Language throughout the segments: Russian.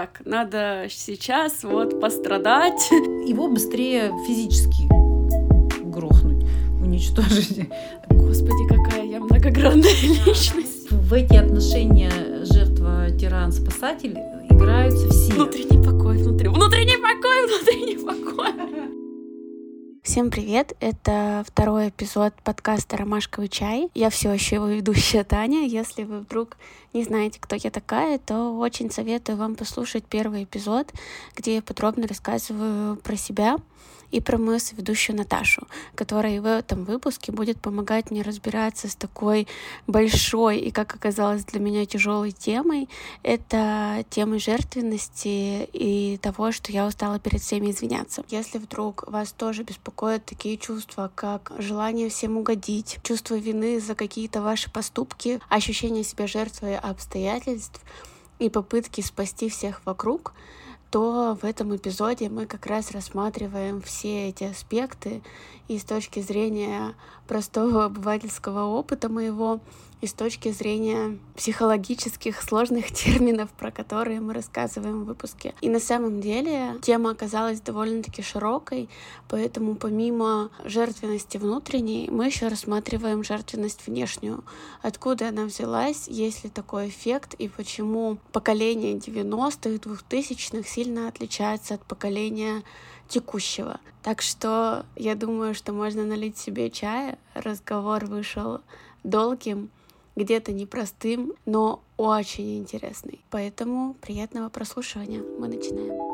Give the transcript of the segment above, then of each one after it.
Так, надо сейчас вот пострадать. Его быстрее физически грохнуть, уничтожить. Господи, какая я многогранная личность. В эти отношения жертва-тиран-спасатель играются все. Внутренний покой, внутри... внутренний покой, внутренний покой. Всем привет! Это второй эпизод подкаста «Ромашковый чай». Я все еще его ведущая Таня. Если вы вдруг не знаете, кто я такая, то очень советую вам послушать первый эпизод, где я подробно рассказываю про себя, и про мою соведущую Наташу, которая в этом выпуске будет помогать мне разбираться с такой большой и, как оказалось для меня, тяжелой темой. Это темой жертвенности и того, что я устала перед всеми извиняться. Если вдруг вас тоже беспокоят такие чувства, как желание всем угодить, чувство вины за какие-то ваши поступки, ощущение себя жертвой обстоятельств и попытки спасти всех вокруг, то в этом эпизоде мы как раз рассматриваем все эти аспекты и с точки зрения простого обывательского опыта моего, и с точки зрения психологических сложных терминов, про которые мы рассказываем в выпуске. И на самом деле тема оказалась довольно-таки широкой, поэтому помимо жертвенности внутренней, мы еще рассматриваем жертвенность внешнюю. Откуда она взялась, есть ли такой эффект, и почему поколение 90-х, 2000-х сильно отличается от поколения текущего. Так что я думаю, что можно налить себе чая. Разговор вышел долгим, где-то непростым, но очень интересный. Поэтому приятного прослушивания. Мы начинаем.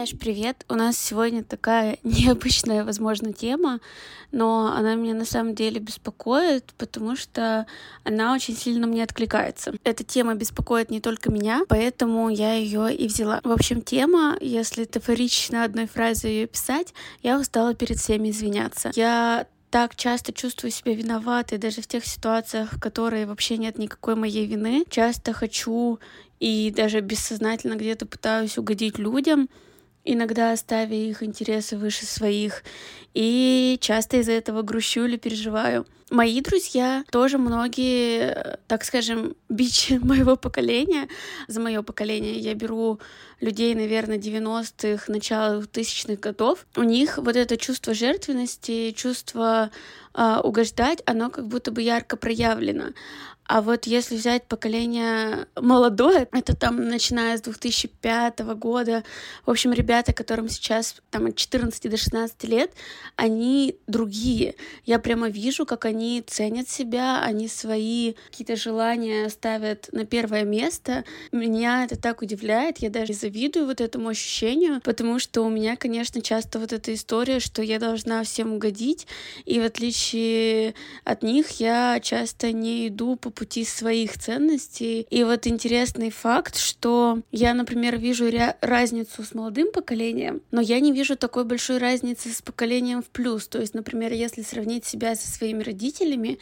Наташ, привет. У нас сегодня такая необычная, возможно, тема, но она меня на самом деле беспокоит, потому что она очень сильно мне откликается. Эта тема беспокоит не только меня, поэтому я ее и взяла. В общем, тема, если тафорично одной фразой ее писать, я устала перед всеми извиняться. Я так часто чувствую себя виноватой, даже в тех ситуациях, в которые вообще нет никакой моей вины. Часто хочу и даже бессознательно где-то пытаюсь угодить людям, иногда ставя их интересы выше своих, и часто из-за этого грущу или переживаю. Мои друзья тоже многие, так скажем, бич моего поколения. За мое поколение я беру людей, наверное, 90-х, начала 2000-х годов. У них вот это чувство жертвенности, чувство э, угождать, оно как будто бы ярко проявлено. А вот если взять поколение молодое, это там начиная с 2005 года, в общем, ребята, которым сейчас там от 14 до 16 лет, они другие. Я прямо вижу, как они ценят себя, они свои какие-то желания ставят на первое место. Меня это так удивляет, я даже завидую вот этому ощущению, потому что у меня, конечно, часто вот эта история, что я должна всем угодить, и в отличие от них я часто не иду по пути своих ценностей. И вот интересный факт, что я, например, вижу разницу с молодым поколением, но я не вижу такой большой разницы с поколением в плюс. То есть, например, если сравнить себя со своими родителями,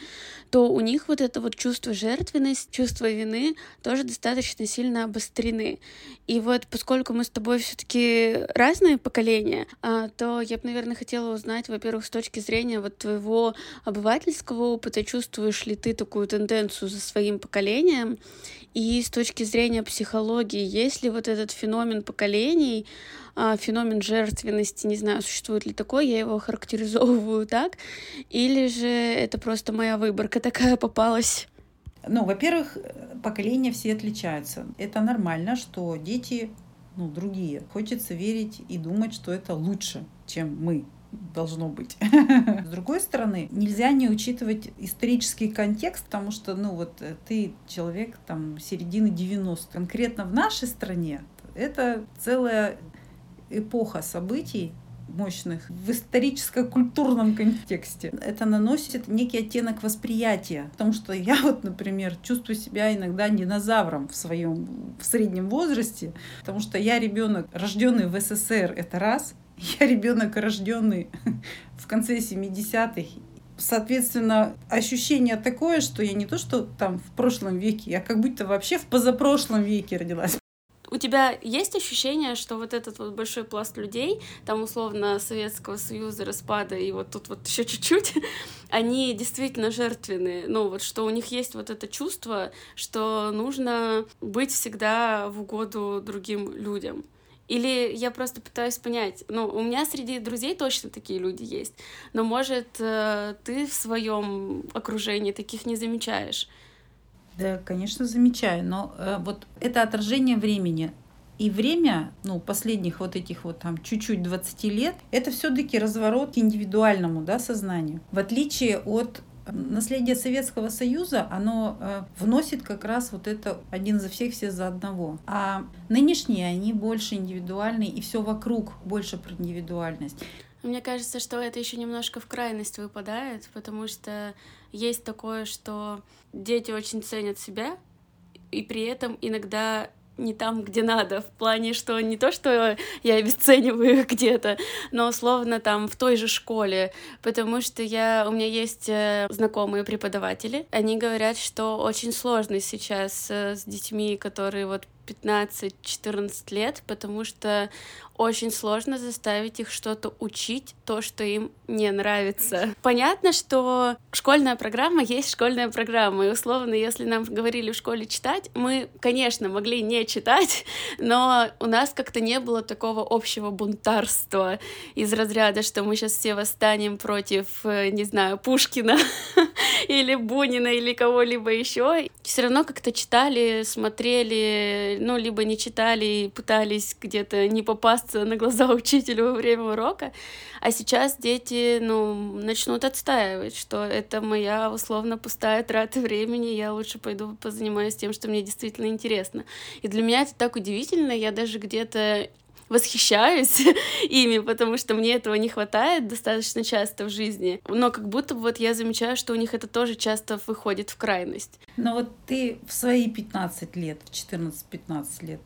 то у них вот это вот чувство жертвенности, чувство вины тоже достаточно сильно обострены. И вот поскольку мы с тобой все-таки разные поколения, а, то я бы, наверное, хотела узнать, во-первых, с точки зрения вот твоего обывательского опыта, чувствуешь ли ты такую тенденцию за своим поколением. И с точки зрения психологии, есть ли вот этот феномен поколений, а, феномен жертвенности, не знаю, существует ли такой, я его характеризовываю так, или же это просто моя выборка такая попалась? Ну, во-первых, поколения все отличаются. Это нормально, что дети, ну, другие. Хочется верить и думать, что это лучше, чем мы должно быть. С другой стороны, нельзя не учитывать исторический контекст, потому что, ну вот, э, ты человек там середины 90 Конкретно в нашей стране это целая эпоха событий, мощных в историческо-культурном контексте. Это наносит некий оттенок восприятия. Потому что я вот, например, чувствую себя иногда динозавром в своем в среднем возрасте, потому что я ребенок, рожденный в СССР, это раз, я ребенок, рожденный в конце 70-х, Соответственно, ощущение такое, что я не то, что там в прошлом веке, я как будто вообще в позапрошлом веке родилась. У тебя есть ощущение, что вот этот вот большой пласт людей, там условно Советского Союза, распада и вот тут вот еще чуть-чуть, они действительно жертвенные. Ну вот что у них есть вот это чувство, что нужно быть всегда в угоду другим людям. Или я просто пытаюсь понять, ну, у меня среди друзей точно такие люди есть, но, может, э, ты в своем окружении таких не замечаешь. Да, конечно, замечаю, но э, вот это отражение времени. И время, ну, последних вот этих вот там чуть-чуть 20 лет, это все-таки разворот к индивидуальному, да, сознанию. В отличие от наследия Советского Союза, оно э, вносит как раз вот это один за всех, все за одного. А нынешние, они больше индивидуальные, и все вокруг больше про индивидуальность. Мне кажется, что это еще немножко в крайность выпадает, потому что есть такое, что дети очень ценят себя, и при этом иногда не там, где надо, в плане, что не то, что я обесцениваю где-то, но условно там в той же школе, потому что я, у меня есть э, знакомые преподаватели, они говорят, что очень сложно сейчас э, с детьми, которые вот 15-14 лет, потому что очень сложно заставить их что-то учить, то, что им не нравится. Понятно, что школьная программа есть школьная программа, и условно, если нам говорили в школе читать, мы, конечно, могли не читать, но у нас как-то не было такого общего бунтарства из разряда, что мы сейчас все восстанем против, э, не знаю, Пушкина или Бунина или кого-либо еще. Все равно как-то читали, смотрели, ну, либо не читали и пытались где-то не попасться на глаза учителю во время урока. А сейчас дети, ну, начнут отстаивать, что это моя условно пустая трата времени, я лучше пойду позанимаюсь тем, что мне действительно интересно. И для меня это так удивительно, я даже где-то восхищаюсь ими, потому что мне этого не хватает достаточно часто в жизни. Но как будто бы вот я замечаю, что у них это тоже часто выходит в крайность. Но вот ты в свои 15 лет, в 14-15 лет,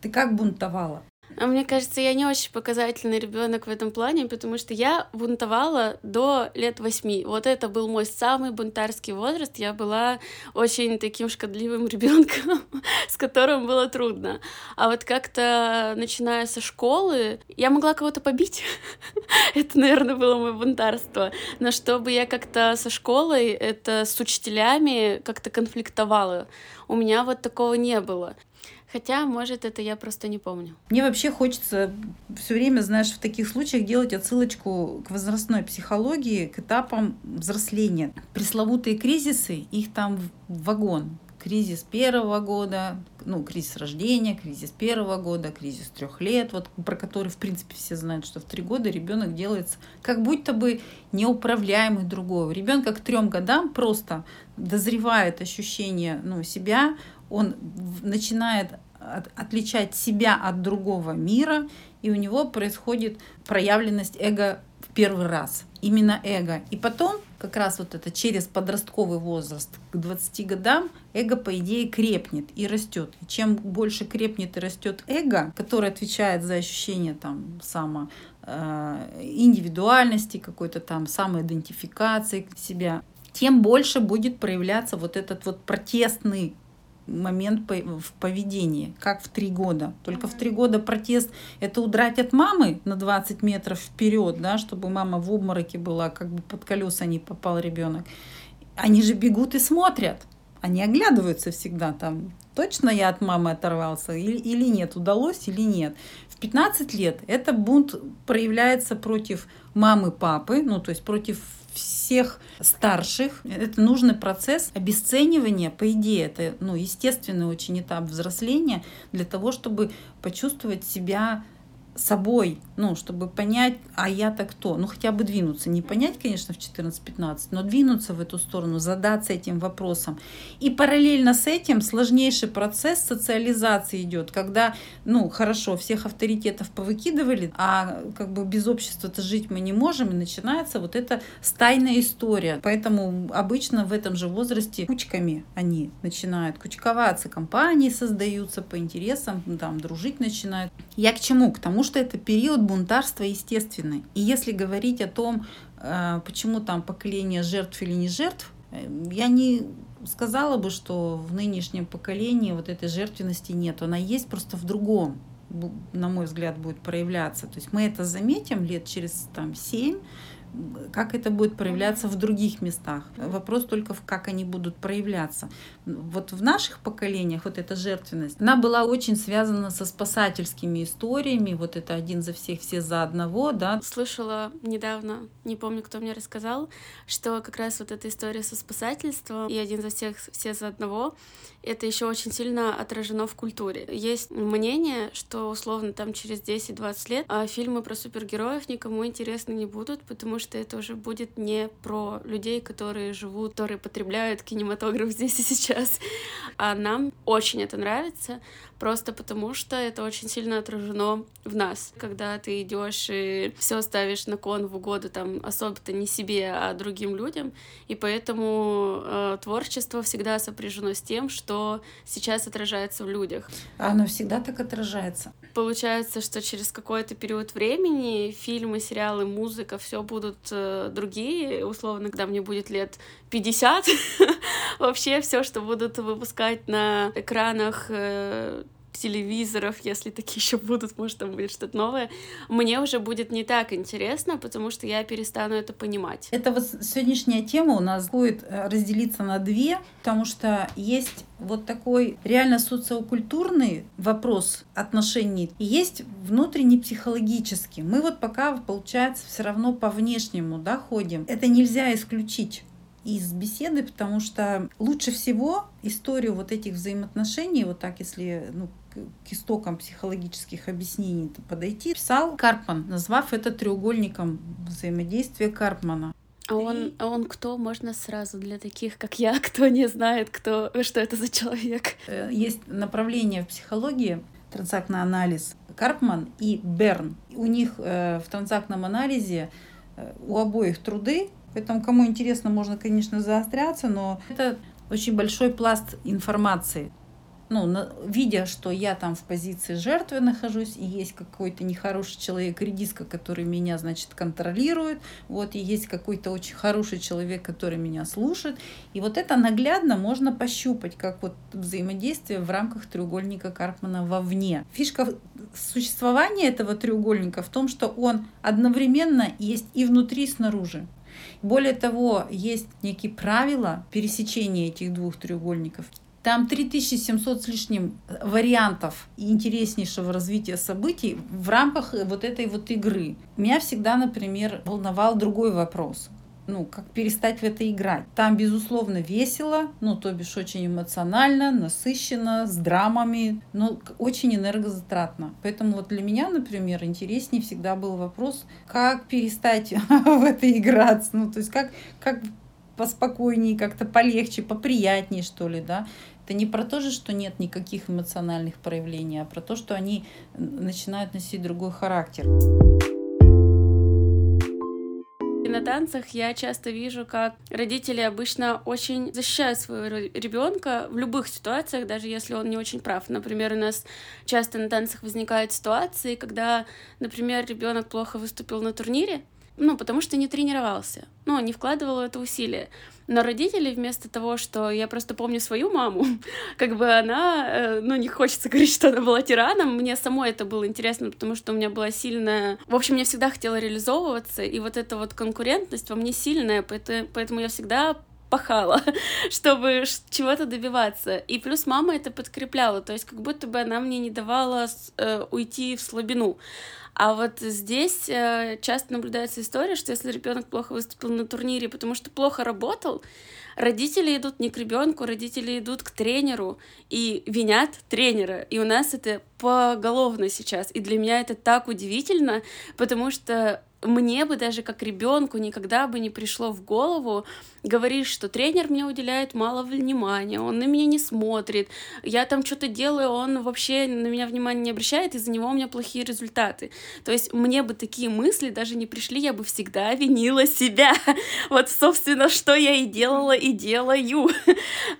ты как бунтовала? А мне кажется, я не очень показательный ребенок в этом плане, потому что я бунтовала до лет восьми. Вот это был мой самый бунтарский возраст. Я была очень таким шкодливым ребенком, с которым было трудно. А вот как-то начиная со школы, я могла кого-то побить. это, наверное, было мое бунтарство. Но чтобы я как-то со школой, это с учителями как-то конфликтовала. У меня вот такого не было. Хотя, может, это я просто не помню. Мне вообще хочется все время, знаешь, в таких случаях делать отсылочку к возрастной психологии, к этапам взросления. Пресловутые кризисы, их там вагон. Кризис первого года, ну, кризис рождения, кризис первого года, кризис трех лет, вот про который, в принципе, все знают, что в три года ребенок делается как будто бы неуправляемый другого. Ребенка к трем годам просто дозревает ощущение ну, себя, он начинает отличать себя от другого мира, и у него происходит проявленность эго в первый раз. Именно эго. И потом, как раз вот это через подростковый возраст к 20 годам, эго, по идее, крепнет и растет. И чем больше крепнет и растет эго, которое отвечает за ощущение там само э, индивидуальности, какой-то там самоидентификации себя, тем больше будет проявляться вот этот вот протестный момент в поведении, как в три года. Только в три года протест — это удрать от мамы на 20 метров вперед, да, чтобы мама в обмороке была, как бы под колеса не попал ребенок. Они же бегут и смотрят. Они оглядываются всегда там. Точно я от мамы оторвался или, или нет, удалось или нет. В 15 лет это бунт проявляется против мамы, папы, ну то есть против всех старших. Это нужный процесс обесценивания, по идее, это ну, естественный очень этап взросления для того, чтобы почувствовать себя собой, ну, чтобы понять, а я-то кто? Ну, хотя бы двинуться. Не понять, конечно, в 14-15, но двинуться в эту сторону, задаться этим вопросом. И параллельно с этим сложнейший процесс социализации идет, когда, ну, хорошо, всех авторитетов повыкидывали, а как бы без общества-то жить мы не можем, и начинается вот эта стайная история. Поэтому обычно в этом же возрасте кучками они начинают кучковаться, компании создаются по интересам, там, дружить начинают. Я к чему? К тому, что это период бунтарства естественный. И если говорить о том, э, почему там поколение жертв или не жертв, э, я не сказала бы, что в нынешнем поколении вот этой жертвенности нет. Она есть просто в другом, на мой взгляд, будет проявляться. То есть мы это заметим лет через там, 7, как это будет проявляться в других местах. Вопрос только в как они будут проявляться. Вот в наших поколениях вот эта жертвенность, она была очень связана со спасательскими историями. Вот это один за всех, все за одного, да. Слышала недавно, не помню, кто мне рассказал, что как раз вот эта история со спасательством и один за всех, все за одного, это еще очень сильно отражено в культуре. Есть мнение, что условно там через 10-20 лет а фильмы про супергероев никому интересны не будут, потому что это уже будет не про людей, которые живут, которые потребляют кинематограф здесь и сейчас. А нам очень это нравится, просто потому что это очень сильно отражено в нас. Когда ты идешь и все ставишь на кон в угоду там особо-то не себе, а другим людям, и поэтому э, творчество всегда сопряжено с тем, что сейчас отражается в людях. Оно всегда так отражается. Получается, что через какой-то период времени фильмы, сериалы, музыка, все будут э, другие, условно, когда мне будет лет 50, вообще все, что будут выпускать на экранах э, телевизоров, если такие еще будут, может, там будет что-то новое, мне уже будет не так интересно, потому что я перестану это понимать. Это вот сегодняшняя тема у нас будет э, разделиться на две, потому что есть вот такой реально социокультурный вопрос отношений и есть внутренний психологический. Мы вот пока, получается, все равно по внешнему да, ходим. Это нельзя исключить из беседы, потому что лучше всего историю вот этих взаимоотношений, вот так, если ну, к истокам психологических объяснений подойти, писал Карпман, назвав это треугольником взаимодействия Карпмана. А он, а он кто? Можно сразу для таких, как я, кто не знает, кто, что это за человек? Э, есть направление в психологии, транзактный анализ, Карпман и Берн. У них э, в транзактном анализе э, у обоих труды Поэтому, кому интересно, можно, конечно, заостряться, но это очень большой пласт информации. Ну, видя, что я там в позиции жертвы нахожусь, и есть какой-то нехороший человек, редиска, который меня, значит, контролирует, вот, и есть какой-то очень хороший человек, который меня слушает. И вот это наглядно можно пощупать, как вот взаимодействие в рамках треугольника Карпмана вовне. Фишка существования этого треугольника в том, что он одновременно есть и внутри, и снаружи. Более того, есть некие правила пересечения этих двух треугольников. Там 3700 с лишним вариантов интереснейшего развития событий в рамках вот этой вот игры. Меня всегда, например, волновал другой вопрос ну, как перестать в это играть. Там, безусловно, весело, ну, то бишь очень эмоционально, насыщенно, с драмами, но очень энергозатратно. Поэтому вот для меня, например, интереснее всегда был вопрос, как перестать в это играться, ну, то есть как, как поспокойнее, как-то полегче, поприятнее, что ли, да. Это не про то же, что нет никаких эмоциональных проявлений, а про то, что они начинают носить другой характер на танцах я часто вижу, как родители обычно очень защищают своего ребенка в любых ситуациях, даже если он не очень прав. Например, у нас часто на танцах возникают ситуации, когда, например, ребенок плохо выступил на турнире, ну, потому что не тренировался, ну, не вкладывал это усилия. Но родители вместо того, что я просто помню свою маму, как бы она, э, ну, не хочется говорить, что она была тираном, мне самой это было интересно, потому что у меня была сильная... В общем, я всегда хотела реализовываться, и вот эта вот конкурентность во мне сильная, поэтому я всегда пахала, чтобы чего-то добиваться. И плюс мама это подкрепляла, то есть как будто бы она мне не давала э, уйти в слабину. А вот здесь э, часто наблюдается история, что если ребенок плохо выступил на турнире, потому что плохо работал, родители идут не к ребенку, родители идут к тренеру и винят тренера. И у нас это поголовно сейчас. И для меня это так удивительно, потому что мне бы даже как ребенку никогда бы не пришло в голову говоришь, что тренер мне уделяет мало внимания, он на меня не смотрит, я там что-то делаю, он вообще на меня внимания не обращает, из-за него у меня плохие результаты. То есть мне бы такие мысли даже не пришли, я бы всегда винила себя. Вот, собственно, что я и делала, и делаю.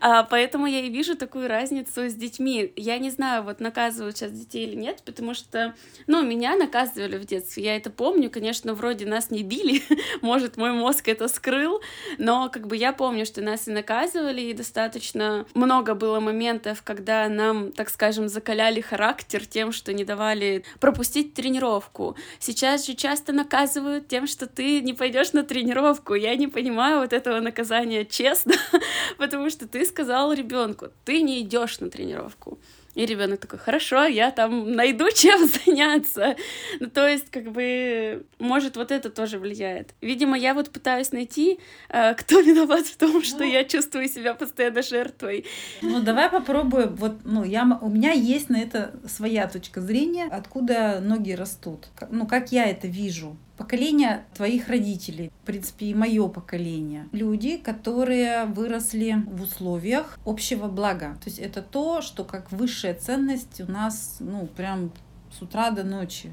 А, поэтому я и вижу такую разницу с детьми. Я не знаю, вот наказывают сейчас детей или нет, потому что, ну, меня наказывали в детстве, я это помню, конечно, вроде нас не били, может, мой мозг это скрыл, но как бы я помню, что нас и наказывали, и достаточно много было моментов, когда нам, так скажем, закаляли характер тем, что не давали пропустить тренировку. Сейчас же часто наказывают тем, что ты не пойдешь на тренировку. Я не понимаю вот этого наказания честно, потому что ты сказал ребенку, ты не идешь на тренировку. И ребенок такой, хорошо, я там найду чем заняться. Ну, то есть, как бы, может, вот это тоже влияет. Видимо, я вот пытаюсь найти, э, кто виноват в том, что я чувствую себя постоянно жертвой. Ну, давай попробуем. Вот, ну, я, у меня есть на это своя точка зрения, откуда ноги растут. Ну, как я это вижу поколение твоих родителей, в принципе, и мое поколение. Люди, которые выросли в условиях общего блага. То есть это то, что как высшая ценность у нас, ну, прям с утра до ночи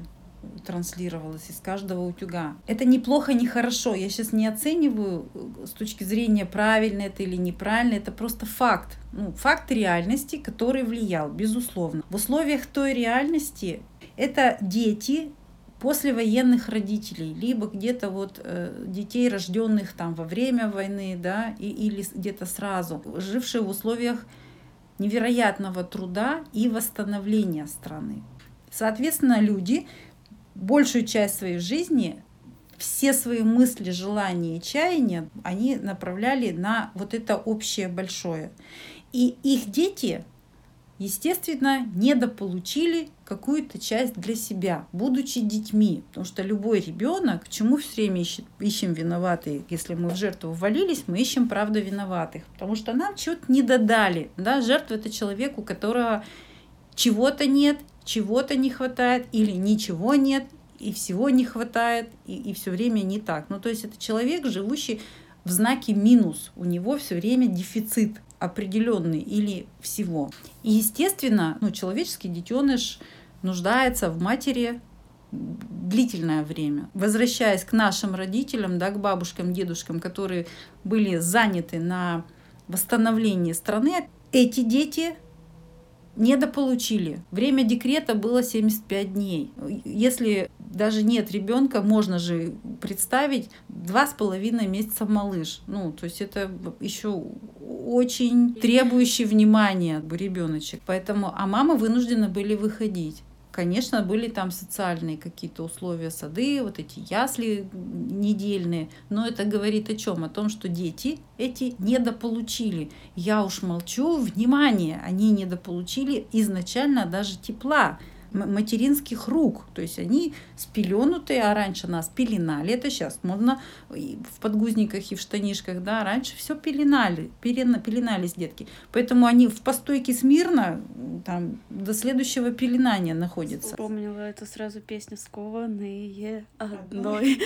транслировалось из каждого утюга. Это неплохо, не хорошо. Я сейчас не оцениваю э, с точки зрения правильно это или неправильно. Это просто факт. Ну, факт реальности, который влиял, безусловно. В условиях той реальности это дети, послевоенных родителей, либо где-то вот э, детей, рожденных там во время войны, да, и, или где-то сразу, жившие в условиях невероятного труда и восстановления страны. Соответственно, люди большую часть своей жизни все свои мысли, желания и чаяния они направляли на вот это общее большое. И их дети естественно, недополучили какую-то часть для себя, будучи детьми. Потому что любой ребенок, к чему все время ищет, ищем виноватые, если мы в жертву ввалились, мы ищем, правда, виноватых. Потому что нам чего-то не додали. Да? Жертва — это человек, у которого чего-то нет, чего-то не хватает, или ничего нет, и всего не хватает, и, и все время не так. Ну, то есть это человек, живущий в знаке минус. У него все время дефицит определенный или всего. И, естественно, ну, человеческий детеныш нуждается в матери длительное время. Возвращаясь к нашим родителям, да, к бабушкам, дедушкам, которые были заняты на восстановлении страны, эти дети недополучили. Время декрета было 75 дней. Если даже нет ребенка, можно же представить два с половиной месяца малыш. Ну, то есть это еще очень требующий внимания ребеночек. Поэтому, а мамы вынуждены были выходить. Конечно, были там социальные какие-то условия, сады, вот эти ясли недельные, но это говорит о чем? О том, что дети эти недополучили. Я уж молчу, внимание, они недополучили изначально даже тепла материнских рук. То есть они спеленутые, а раньше нас пеленали. Это сейчас можно в подгузниках и в штанишках, да, раньше все пеленали, пеленались детки. Поэтому они в постойке смирно там до следующего пеленания находятся. Вспомнила эту сразу песню «Скованные одной».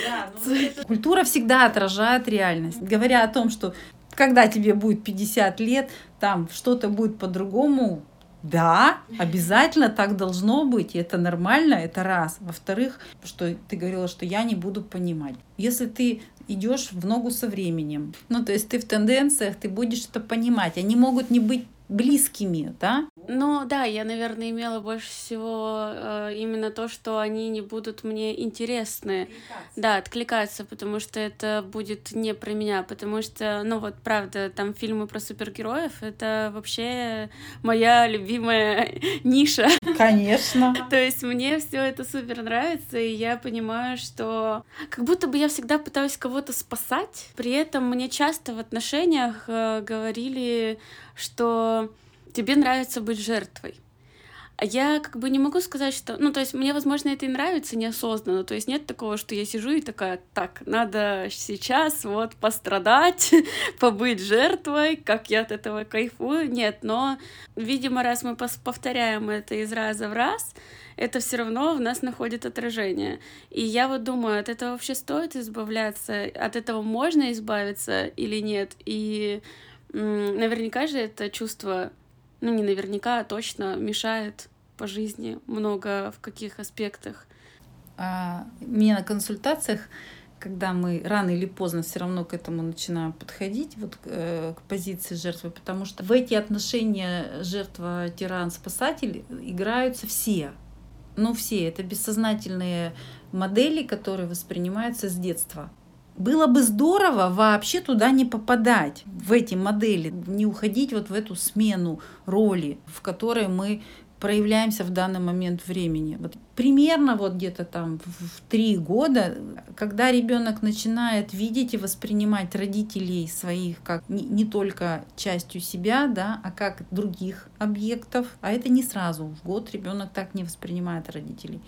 Культура всегда отражает реальность. Говоря о том, что когда тебе будет 50 лет, там что-то будет по-другому, да, обязательно так должно быть, и это нормально, это раз. Во-вторых, что ты говорила, что я не буду понимать. Если ты идешь в ногу со временем, ну то есть ты в тенденциях, ты будешь это понимать. Они могут не быть близкими, да? Ну да, я, наверное, имела больше всего э, именно то, что они не будут мне интересны. Откликаться. Да, откликаться, потому что это будет не про меня, потому что, ну вот, правда, там фильмы про супергероев, это вообще моя любимая ниша. Конечно. То есть мне все это супер нравится, и я понимаю, что как будто бы я всегда пытаюсь кого-то спасать, при этом мне часто в отношениях э, говорили что тебе нравится быть жертвой. А я как бы не могу сказать, что... Ну, то есть мне, возможно, это и нравится неосознанно. То есть нет такого, что я сижу и такая, так, надо сейчас вот пострадать, побыть жертвой, как я от этого кайфую. Нет, но, видимо, раз мы повторяем это из раза в раз, это все равно в нас находит отражение. И я вот думаю, от этого вообще стоит избавляться, от этого можно избавиться или нет. И Наверняка же это чувство, ну не наверняка, а точно мешает по жизни много в каких аспектах. А, мне на консультациях, когда мы рано или поздно все равно к этому начинаем подходить, вот э, к позиции жертвы, потому что в эти отношения жертва, тиран, спасатель играются все. ну все, это бессознательные модели, которые воспринимаются с детства. Было бы здорово вообще туда не попадать, в эти модели, не уходить вот в эту смену роли, в которой мы проявляемся в данный момент времени. Вот примерно вот где-то там в три года, когда ребенок начинает видеть и воспринимать родителей своих как не, не только частью себя, да, а как других объектов, а это не сразу. В год ребенок так не воспринимает родителей.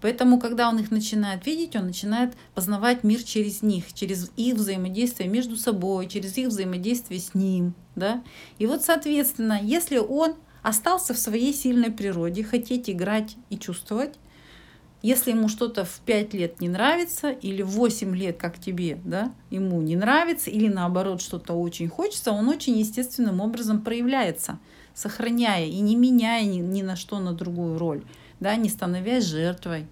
Поэтому, когда он их начинает видеть, он начинает познавать мир через них, через их взаимодействие между собой, через их взаимодействие с ним. Да? И вот, соответственно, если он остался в своей сильной природе, хотеть играть и чувствовать. Если ему что-то в 5 лет не нравится, или в 8 лет, как тебе, да, ему не нравится, или наоборот что-то очень хочется, он очень естественным образом проявляется, сохраняя и не меняя ни, ни на что на другую роль, да, не становясь жертвой.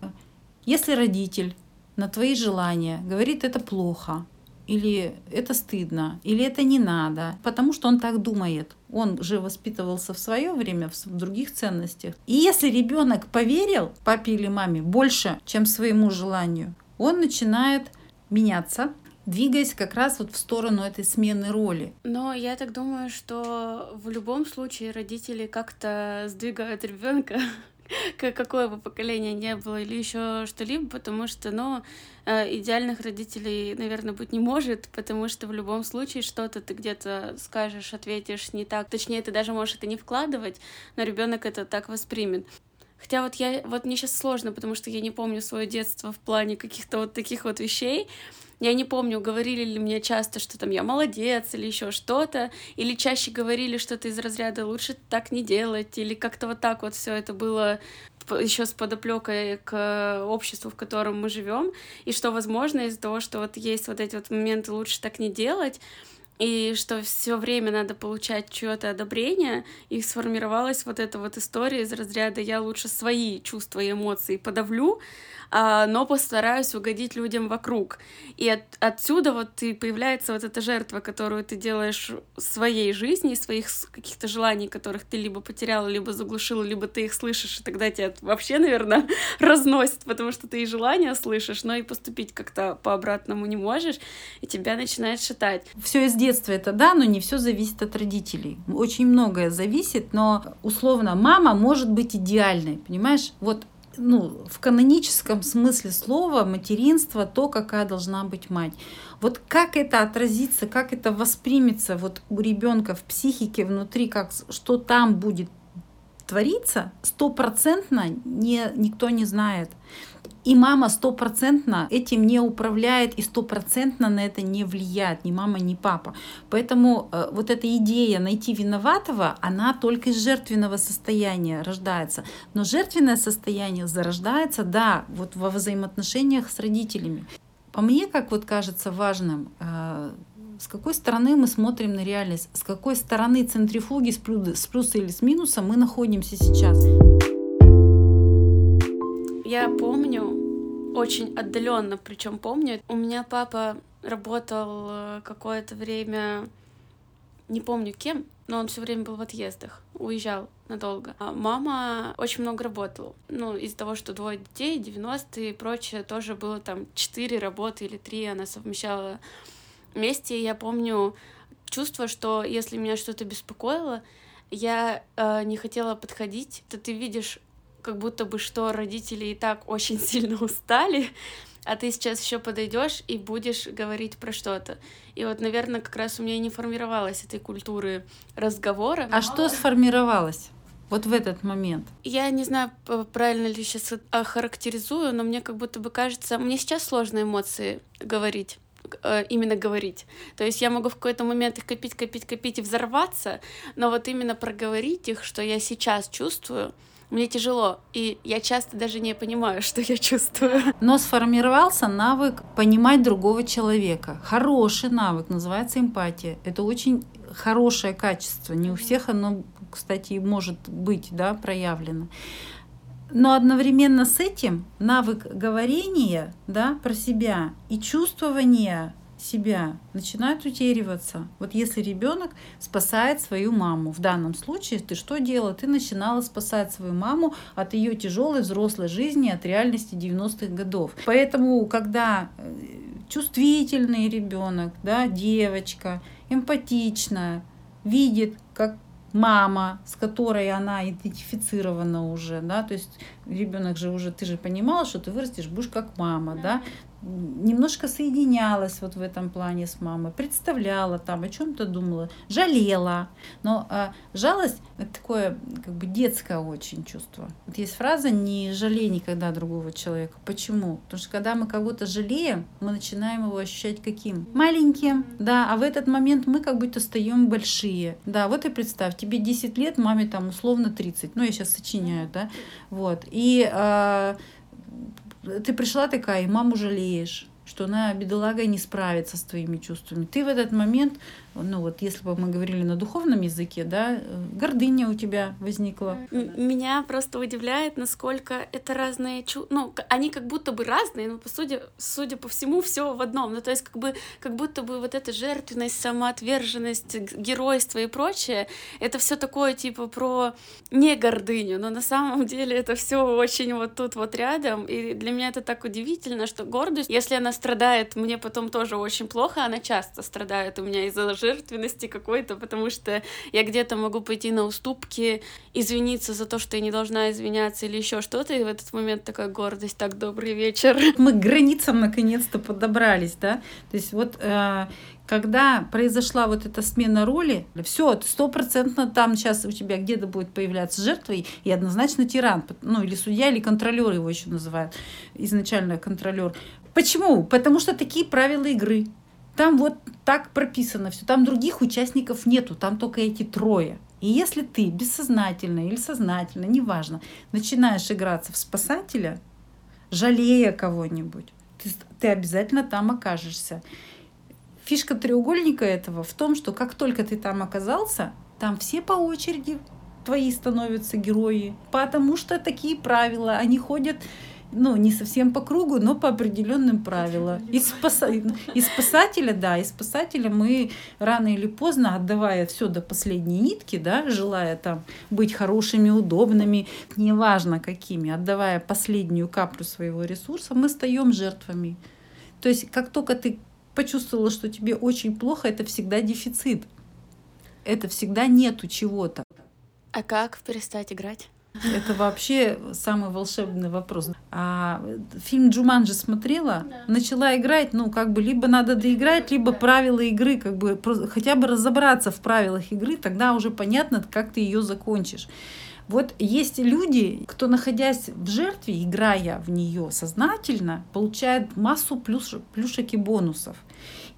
Если родитель на твои желания говорит это плохо, или это стыдно, или это не надо, потому что он так думает. Он же воспитывался в свое время в других ценностях. И если ребенок поверил папе или маме больше, чем своему желанию, он начинает меняться, двигаясь как раз вот в сторону этой смены роли. Но я так думаю, что в любом случае родители как-то сдвигают ребенка какое бы поколение не было или еще что-либо, потому что, ну, э, идеальных родителей, наверное, быть не может, потому что в любом случае что-то ты где-то скажешь, ответишь не так. Точнее, ты даже можешь это не вкладывать, но ребенок это так воспримет. Хотя вот я, вот мне сейчас сложно, потому что я не помню свое детство в плане каких-то вот таких вот вещей, я не помню, говорили ли мне часто, что там я молодец или еще что-то, или чаще говорили что-то из разряда лучше так не делать, или как-то вот так вот все это было еще с подоплекой к обществу, в котором мы живем, и что, возможно, из-за того, что вот есть вот эти вот моменты лучше так не делать, и что все время надо получать чье-то одобрение, и сформировалась вот эта вот история из разряда «я лучше свои чувства и эмоции подавлю, а, но постараюсь угодить людям вокруг». И от, отсюда вот и появляется вот эта жертва, которую ты делаешь своей жизни, своих каких-то желаний, которых ты либо потеряла, либо заглушила, либо ты их слышишь, и тогда тебя вообще, наверное, разносит, потому что ты и желания слышишь, но и поступить как-то по-обратному не можешь, и тебя начинает шатать. Все из детства это да, но не все зависит от родителей. Очень многое зависит, но условно мама может быть идеальной, понимаешь? Вот ну, в каноническом смысле слова материнство, то, какая должна быть мать. Вот как это отразится, как это воспримется вот у ребенка в психике внутри, как, что там будет твориться, стопроцентно не, никто не знает. И мама стопроцентно этим не управляет и стопроцентно на это не влияет, ни мама, ни папа. Поэтому э, вот эта идея найти виноватого, она только из жертвенного состояния рождается. Но жертвенное состояние зарождается, да, вот во взаимоотношениях с родителями. По мне, как вот кажется важным, э, с какой стороны мы смотрим на реальность, с какой стороны центрифуги с плюса или с минуса мы находимся сейчас. Я помню, очень отдаленно, причем помню, у меня папа работал э, какое-то время, не помню кем, но он все время был в отъездах, уезжал надолго. А мама очень много работала. Ну, из-за того, что двое детей, 90-е и прочее, тоже было там четыре работы или три она совмещала вместе. Я помню чувство, что если меня что-то беспокоило, я э, не хотела подходить, то ты видишь как будто бы что родители и так очень сильно устали, а ты сейчас еще подойдешь и будешь говорить про что-то. И вот, наверное, как раз у меня не формировалась этой культуры разговора. А что сформировалось? Вот в этот момент. Я не знаю, правильно ли сейчас охарактеризую, но мне как будто бы кажется, мне сейчас сложно эмоции говорить э, именно говорить. То есть я могу в какой-то момент их копить, копить, копить и взорваться, но вот именно проговорить их, что я сейчас чувствую, мне тяжело, и я часто даже не понимаю, что я чувствую. Но сформировался навык понимать другого человека. Хороший навык, называется эмпатия. Это очень хорошее качество. Не у всех оно, кстати, может быть да, проявлено. Но одновременно с этим навык говорения да, про себя и чувствования себя, начинают утериваться. Вот если ребенок спасает свою маму, в данном случае ты что делала? Ты начинала спасать свою маму от ее тяжелой взрослой жизни, от реальности 90-х годов. Поэтому, когда э, чувствительный ребенок, да, девочка, эмпатичная, видит, как мама, с которой она идентифицирована уже, да, то есть ребенок же уже, ты же понимала, что ты вырастешь, будешь как мама, да, немножко соединялась вот в этом плане с мамой, представляла там, о чем-то думала, жалела. Но а, жалость — это такое как бы детское очень чувство. Вот есть фраза «не жалей никогда другого человека». Почему? Потому что когда мы кого-то жалеем, мы начинаем его ощущать каким? Маленьким, да, а в этот момент мы как будто стаем большие. Да, вот и представь, тебе 10 лет, маме там условно 30. Ну, я сейчас сочиняю, да, вот. И а, ты пришла такая, и маму жалеешь, что она, бедолага, не справится с твоими чувствами. Ты в этот момент ну вот если бы мы говорили на духовном языке, да, гордыня у тебя возникла. Меня просто удивляет, насколько это разные чувства, ну, они как будто бы разные, но по сути, судя по всему, все в одном. Ну, то есть как бы, как будто бы вот эта жертвенность, самоотверженность, геройство и прочее, это все такое типа про не гордыню, но на самом деле это все очень вот тут вот рядом, и для меня это так удивительно, что гордость, если она страдает, мне потом тоже очень плохо, она часто страдает у меня из-за жертвенности какой-то, потому что я где-то могу пойти на уступки, извиниться за то, что я не должна извиняться или еще что-то, и в этот момент такая гордость, так, добрый вечер. Мы к границам наконец-то подобрались, да, то есть вот э, когда произошла вот эта смена роли, все, стопроцентно там сейчас у тебя где-то будет появляться жертвой и однозначно тиран, ну или судья, или контролер его еще называют, изначально контролер. Почему? Потому что такие правила игры. Там вот так прописано все. Там других участников нету, там только эти трое. И если ты бессознательно или сознательно, неважно, начинаешь играться в спасателя, жалея кого-нибудь, ты, ты обязательно там окажешься. Фишка треугольника этого в том, что как только ты там оказался, там все по очереди твои становятся герои, потому что такие правила, они ходят ну, не совсем по кругу, но по определенным правилам. Из, спаса... из спасателя, да, из спасателя мы рано или поздно, отдавая все до последней нитки, да, желая там быть хорошими, удобными, неважно какими, отдавая последнюю каплю своего ресурса, мы стаем жертвами. То есть, как только ты почувствовала, что тебе очень плохо, это всегда дефицит. Это всегда нету чего-то. А как перестать играть? Это вообще самый волшебный вопрос. А фильм Джуманджи смотрела, да. начала играть, ну, как бы либо надо доиграть, либо правила игры, как бы хотя бы разобраться в правилах игры, тогда уже понятно, как ты ее закончишь. Вот есть люди, кто, находясь в жертве, играя в нее сознательно, получает массу плюш, плюшек и бонусов.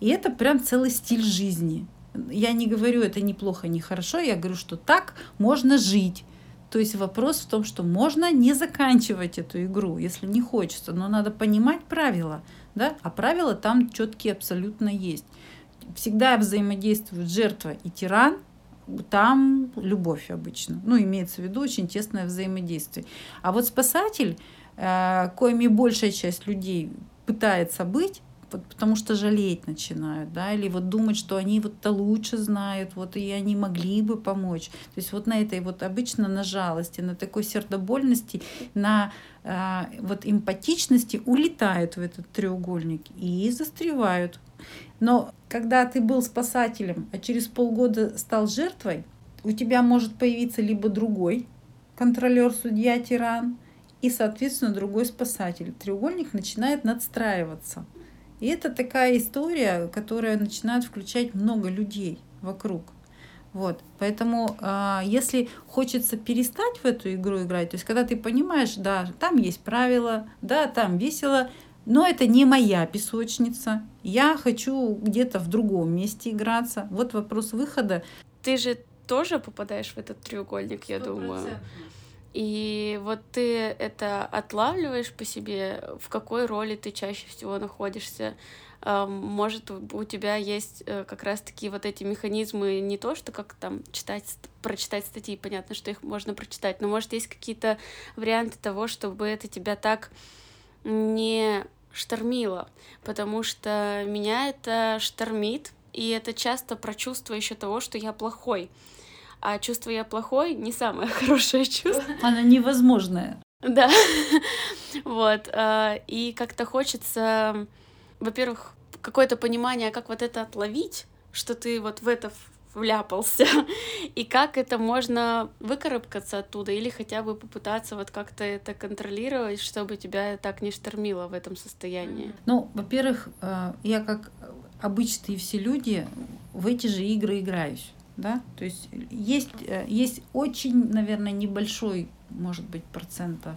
И это прям целый стиль жизни. Я не говорю, это неплохо, не хорошо, я говорю, что так можно жить. То есть вопрос в том, что можно не заканчивать эту игру, если не хочется, но надо понимать правила, да, а правила там четкие абсолютно есть. Всегда взаимодействуют жертва и тиран, там любовь обычно. Ну, имеется в виду очень тесное взаимодействие. А вот спасатель, э, коими большая часть людей пытается быть, потому что жалеть начинают, да, или вот думать, что они вот-то лучше знают, вот и они могли бы помочь. То есть вот на этой вот обычно на жалости, на такой сердобольности, на э, вот эмпатичности улетают в этот треугольник и застревают. Но когда ты был спасателем, а через полгода стал жертвой, у тебя может появиться либо другой контролер, судья, тиран, и, соответственно, другой спасатель. Треугольник начинает надстраиваться. И это такая история, которая начинает включать много людей вокруг. Вот. Поэтому, э, если хочется перестать в эту игру играть, то есть когда ты понимаешь, да, там есть правила, да, там весело, но это не моя песочница, я хочу где-то в другом месте играться. Вот вопрос выхода. Ты же тоже попадаешь в этот треугольник, я 100%. думаю. И вот ты это отлавливаешь по себе, в какой роли ты чаще всего находишься. Может, у тебя есть э, как раз-таки вот эти механизмы не то, что как там читать, прочитать статьи, понятно, что их можно прочитать, но может есть какие-то варианты того, чтобы это тебя так не штормило, потому что меня это штормит, и это часто про чувство еще того, что я плохой. А чувство я плохой не самое хорошее чувство. Она невозможная. Да. Вот. а, И как-то хочется, во-первых, какое-то понимание, как вот это отловить, что ты вот в это вляпался, и как это можно выкарабкаться оттуда, или хотя бы попытаться вот как-то это контролировать, чтобы тебя так не штормило в этом состоянии. Ну, во-первых, э, я как обычные все люди в эти же игры играюсь. Да? То есть есть, э, есть очень, наверное, небольшой, может быть, процента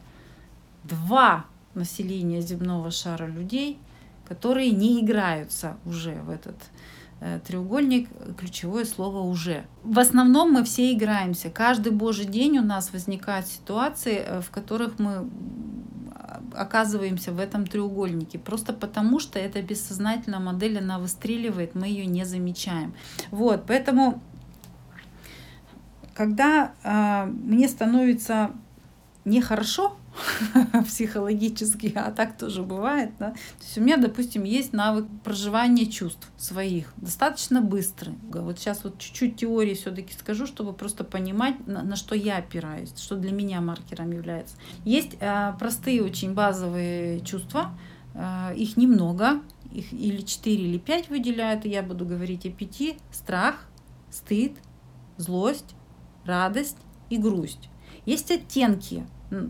два населения земного шара людей, которые не играются уже в этот э, треугольник, ключевое слово уже. В основном мы все играемся. Каждый божий день у нас возникают ситуации, э, в которых мы оказываемся в этом треугольнике. Просто потому, что эта бессознательная модель, она выстреливает, мы ее не замечаем. Вот, поэтому, когда э, мне становится нехорошо, психологически, а так тоже бывает, да. То есть у меня, допустим, есть навык проживания чувств своих, достаточно быстрый. Вот сейчас вот чуть-чуть теории все-таки скажу, чтобы просто понимать, на, на что я опираюсь, что для меня маркером является. Есть э, простые, очень базовые чувства, э, их немного, их или 4, или 5 выделяют, и я буду говорить о пяти. Страх, стыд, злость, радость и грусть. Есть оттенки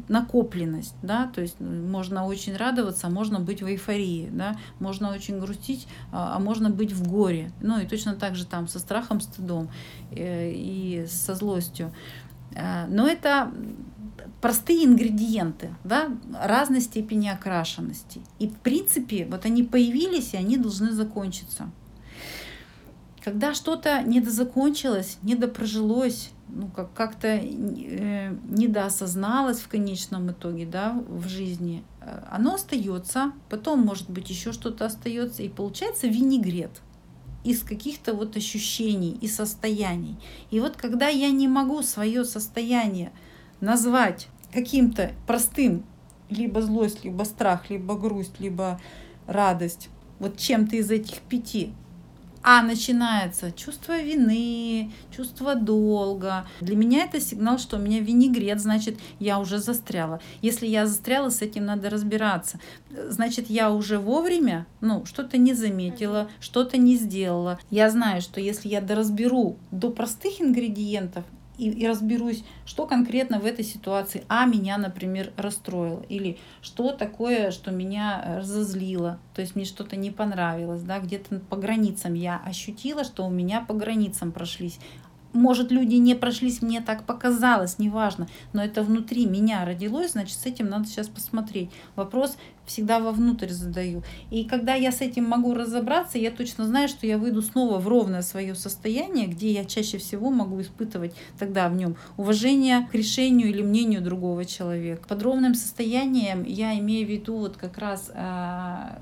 накопленность, да, то есть можно очень радоваться, можно быть в эйфории, да, можно очень грустить, а, а можно быть в горе, ну и точно так же там со страхом, стыдом э, и со злостью. Э, но это простые ингредиенты, да, разной степени окрашенности. И в принципе, вот они появились, и они должны закончиться. Когда что-то недозакончилось, недопрожилось, ну, как- как-то э, недоосозналось в конечном итоге да, в жизни, э, оно остается, потом, может быть, еще что-то остается, и получается винегрет из каких-то вот ощущений и состояний. И вот когда я не могу свое состояние назвать каким-то простым, либо злость, либо страх, либо грусть, либо радость, вот чем-то из этих пяти, а начинается чувство вины, чувство долга. Для меня это сигнал, что у меня винегрет, значит, я уже застряла. Если я застряла, с этим надо разбираться. Значит, я уже вовремя, ну, что-то не заметила, что-то не сделала. Я знаю, что если я доразберу до простых ингредиентов, и, и разберусь, что конкретно в этой ситуации А меня, например, расстроило, или что такое, что меня э, разозлило, то есть мне что-то не понравилось, да, где-то по границам я ощутила, что у меня по границам прошлись может, люди не прошлись, мне так показалось, неважно, но это внутри меня родилось, значит, с этим надо сейчас посмотреть. Вопрос всегда вовнутрь задаю. И когда я с этим могу разобраться, я точно знаю, что я выйду снова в ровное свое состояние, где я чаще всего могу испытывать тогда в нем уважение к решению или мнению другого человека. Под ровным состоянием я имею в виду вот как раз а,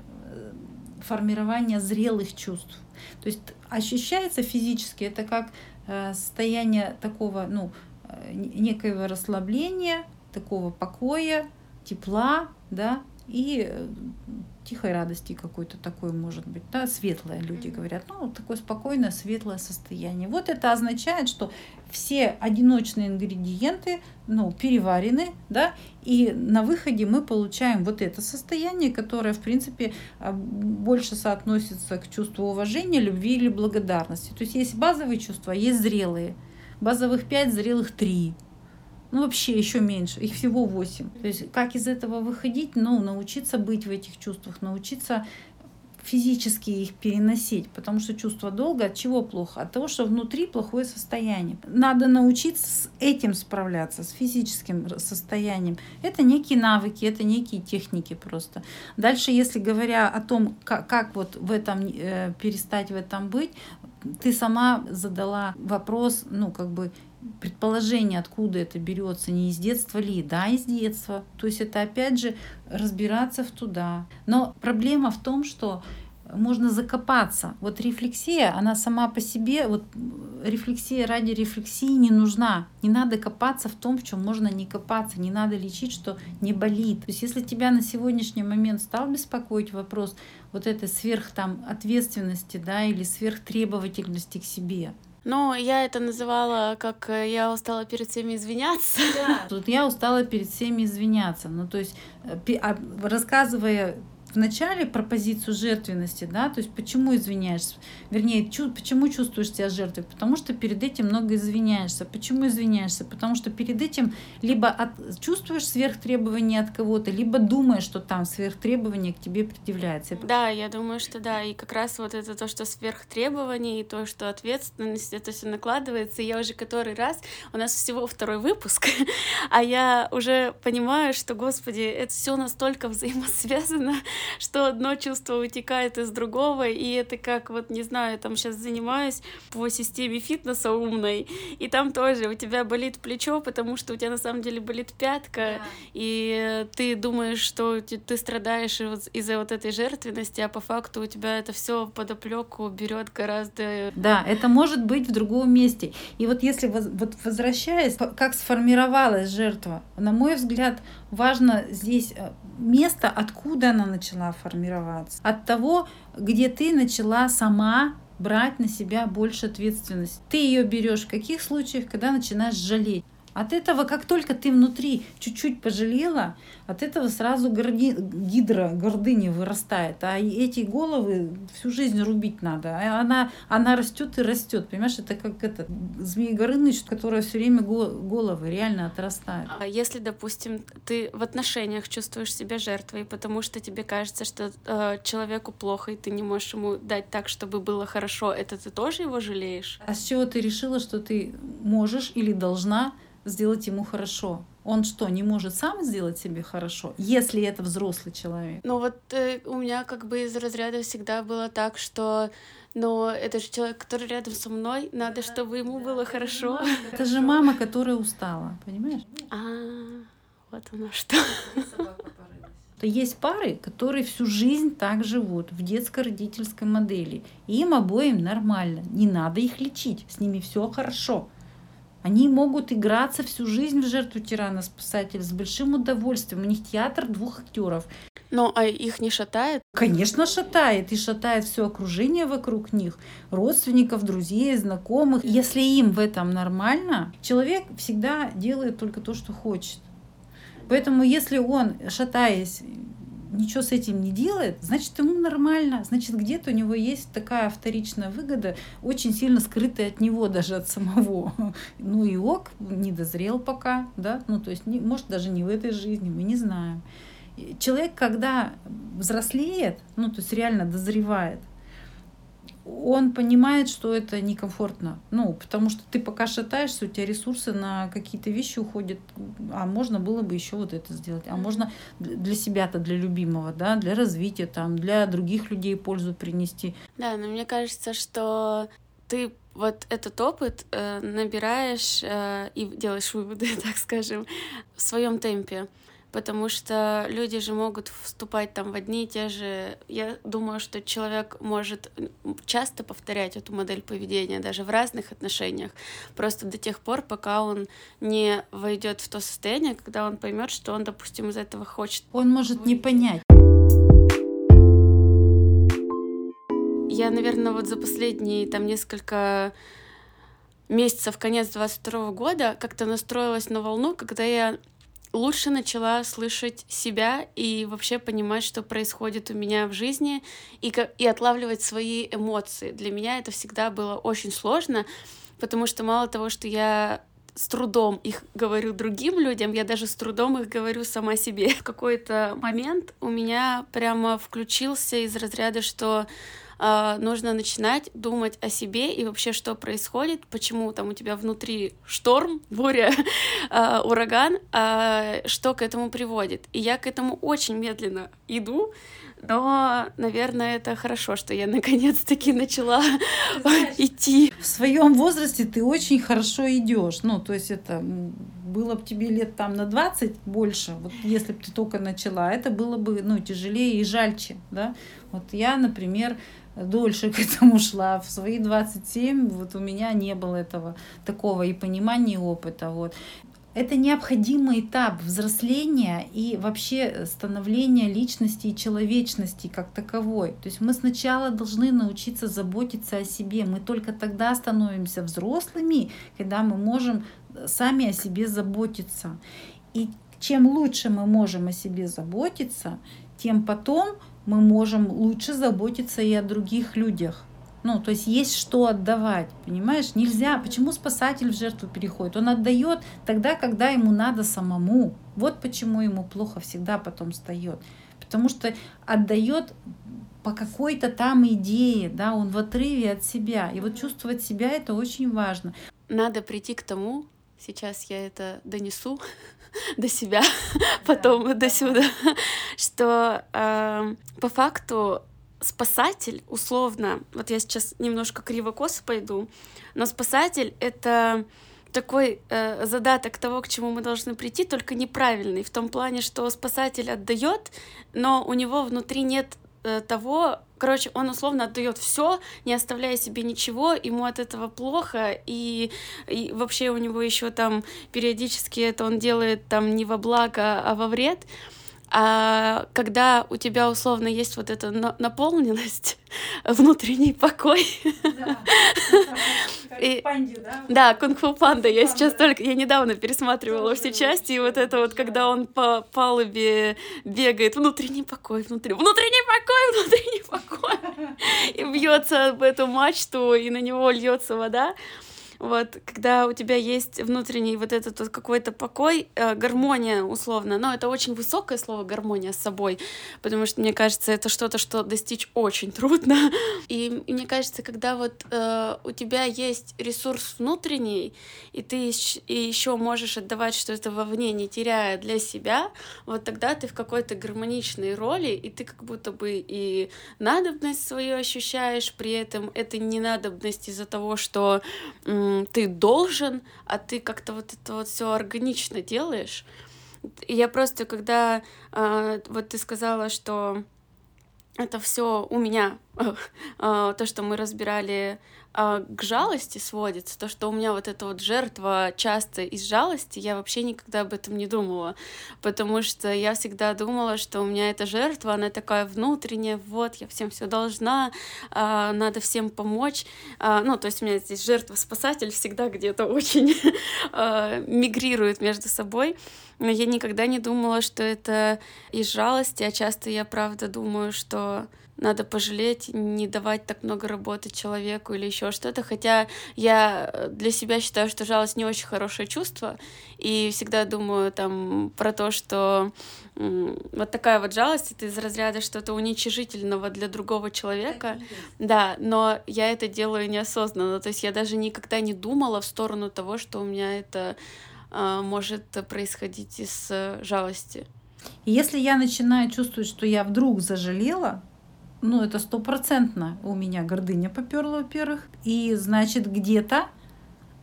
формирование зрелых чувств. То есть ощущается физически, это как состояние такого, ну, э, некоего расслабления, такого покоя, тепла, да, и э, тихой радости какой-то такой может быть, да, светлое люди говорят, ну, такое спокойное, светлое состояние. Вот это означает, что все одиночные ингредиенты, ну, переварены, да, и на выходе мы получаем вот это состояние, которое, в принципе, а, больше соотносится к чувству уважения, любви или благодарности. То есть есть базовые чувства, есть зрелые. Базовых пять, зрелых три ну вообще еще меньше, их всего 8. То есть как из этого выходить? Ну, научиться быть в этих чувствах, научиться физически их переносить, потому что чувство долга от чего плохо? От того, что внутри плохое состояние. Надо научиться с этим справляться, с физическим состоянием. Это некие навыки, это некие техники просто. Дальше, если говоря о том, как, как вот в этом э, перестать в этом быть, ты сама задала вопрос, ну, как бы предположение, откуда это берется, не из детства ли? Да, из детства. То есть это опять же разбираться в туда. Но проблема в том, что можно закопаться. Вот рефлексия, она сама по себе, вот рефлексия ради рефлексии не нужна. Не надо копаться в том, в чем можно не копаться. Не надо лечить, что не болит. То есть если тебя на сегодняшний момент стал беспокоить вопрос вот этой сверх там ответственности, да, или сверхтребовательности к себе, ну, я это называла, как э, я устала перед всеми извиняться. Да. Тут я устала перед всеми извиняться. Ну, то есть, э, а, рассказывая в начале про позицию жертвенности, да, то есть почему извиняешься, вернее, чу, почему чувствуешь себя жертвой, потому что перед этим много извиняешься. Почему извиняешься? Потому что перед этим либо от, чувствуешь сверхтребования от кого-то, либо думаешь, что там сверхтребования к тебе предъявляется. Да, я думаю, что да, и как раз вот это то, что сверхтребования, и то, что ответственность, это все накладывается, и я уже который раз, у нас всего второй выпуск, а я уже понимаю, что, господи, это все настолько взаимосвязано, что одно чувство вытекает из другого, и это как, вот, не знаю, там сейчас занимаюсь по системе фитнеса умной, и там тоже у тебя болит плечо, потому что у тебя на самом деле болит пятка, да. и ты думаешь, что ты страдаешь из-за вот этой жертвенности, а по факту у тебя это все под оплеку берет гораздо... Да, это может быть в другом месте. И вот если вот возвращаясь, как сформировалась жертва, на мой взгляд, важно здесь э, место, откуда она начала формироваться. От того, где ты начала сама брать на себя больше ответственности. Ты ее берешь в каких случаях, когда начинаешь жалеть. От этого, как только ты внутри чуть-чуть пожалела, от этого сразу горди, гидра гордыни вырастает. А эти головы всю жизнь рубить надо. А она, она растет и растет. Понимаешь, это как это змея Горыныч, которая все время головы реально отрастает. А если, допустим, ты в отношениях чувствуешь себя жертвой, потому что тебе кажется, что э, человеку плохо, и ты не можешь ему дать так, чтобы было хорошо, это ты тоже его жалеешь? А с чего ты решила, что ты можешь или должна сделать ему хорошо. Он что, не может сам сделать себе хорошо, если это взрослый человек? Ну вот э, у меня как бы из разряда всегда было так, что но это же человек, который рядом со мной, надо, чтобы ему было хорошо. Это же мама, которая устала, понимаешь? А, вот оно что. То есть пары, которые всю жизнь так живут в детско-родительской модели. И им обоим нормально. Не надо их лечить. С ними все хорошо. Они могут играться всю жизнь в жертву тирана-спасателя с большим удовольствием. У них театр двух актеров. Но а их не шатает? Конечно, шатает. И шатает все окружение вокруг них, родственников, друзей, знакомых. Если им в этом нормально, человек всегда делает только то, что хочет. Поэтому если он, шатаясь, ничего с этим не делает, значит, ему нормально. Значит, где-то у него есть такая вторичная выгода, очень сильно скрытая от него, даже от самого. Ну и ок, не дозрел пока, да, ну то есть, не, может, даже не в этой жизни, мы не знаем. Человек, когда взрослеет, ну то есть реально дозревает, он понимает, что это некомфортно. Ну, потому что ты пока шатаешься, у тебя ресурсы на какие-то вещи уходят, а можно было бы еще вот это сделать. А можно для себя-то, для любимого, да, для развития, там, для других людей пользу принести. Да, но мне кажется, что ты вот этот опыт э, набираешь э, и делаешь выводы, так скажем, в своем темпе потому что люди же могут вступать там в одни и те же... Я думаю, что человек может часто повторять эту модель поведения, даже в разных отношениях, просто до тех пор, пока он не войдет в то состояние, когда он поймет, что он, допустим, из этого хочет. Он может не понять. Я, наверное, вот за последние там несколько месяцев, конец 22 года, как-то настроилась на волну, когда я лучше начала слышать себя и вообще понимать, что происходит у меня в жизни, и, и отлавливать свои эмоции. Для меня это всегда было очень сложно, потому что мало того, что я с трудом их говорю другим людям, я даже с трудом их говорю сама себе. В какой-то момент у меня прямо включился из разряда, что нужно начинать думать о себе и вообще, что происходит, почему там у тебя внутри шторм, буря, э, ураган, э, что к этому приводит. И я к этому очень медленно иду, но, наверное, это хорошо, что я наконец-таки начала идти. В своем возрасте ты очень хорошо идешь. Ну, то есть это было бы тебе лет там на 20 больше, вот если бы ты только начала, это было бы, ну, тяжелее и жальче, да. Вот я, например, дольше к этому шла. В свои 27 вот у меня не было этого такого и понимания, и опыта. Вот. Это необходимый этап взросления и вообще становления личности и человечности как таковой. То есть мы сначала должны научиться заботиться о себе. Мы только тогда становимся взрослыми, когда мы можем сами о себе заботиться. И чем лучше мы можем о себе заботиться, тем потом мы можем лучше заботиться и о других людях. Ну, то есть есть что отдавать, понимаешь? Нельзя. Почему спасатель в жертву переходит? Он отдает тогда, когда ему надо самому. Вот почему ему плохо всегда потом встает. Потому что отдает по какой-то там идее, да, он в отрыве от себя. И вот чувствовать себя это очень важно. Надо прийти к тому, сейчас я это донесу до себя, потом до сюда, что э, по факту спасатель, условно, вот я сейчас немножко криво-косо пойду, но спасатель — это такой э, задаток того, к чему мы должны прийти, только неправильный, в том плане, что спасатель отдает, но у него внутри нет того, короче, он условно отдает все, не оставляя себе ничего, ему от этого плохо, и, и вообще у него еще там периодически это он делает там не во благо, а во вред. А когда у тебя условно есть вот эта наполненность, внутренний покой. Да, кунг-фу панда. Я сейчас только, я недавно пересматривала все части, и вот это вот, когда он по палубе бегает, внутренний покой, внутри, внутренний покой, внутренний покой, и бьется об эту мачту, и на него льется вода. Вот, когда у тебя есть внутренний вот этот вот какой-то покой, э, гармония условно, но это очень высокое слово гармония с собой, потому что мне кажется, это что-то, что достичь очень трудно. И, мне кажется, когда вот э, у тебя есть ресурс внутренний, и ты и еще можешь отдавать что-то вовне, не теряя для себя, вот тогда ты в какой-то гармоничной роли, и ты как будто бы и надобность свою ощущаешь, при этом это не надобность из-за того, что ты должен, а ты как-то вот это вот все органично делаешь. Я просто, когда э, вот ты сказала, что это все у меня, то, что мы разбирали а, к жалости сводится, то, что у меня вот эта вот жертва часто из жалости, я вообще никогда об этом не думала, потому что я всегда думала, что у меня эта жертва, она такая внутренняя, вот, я всем все должна, а, надо всем помочь, а, ну, то есть у меня здесь жертва-спасатель всегда где-то очень мигрирует между собой, но я никогда не думала, что это из жалости, а часто я правда думаю, что надо пожалеть, не давать так много работы человеку или еще что-то. Хотя я э, для себя считаю, что жалость не очень хорошее чувство, и всегда думаю там про то, что вот такая вот жалость это из разряда что-то уничижительного для другого человека. Да, но я это делаю неосознанно. То есть я даже никогда не думала в сторону того, что у меня это э, может происходить из э, жалости. Если я начинаю чувствовать, что я вдруг зажалела, ну, это стопроцентно у меня гордыня поперла, во-первых. И, значит, где-то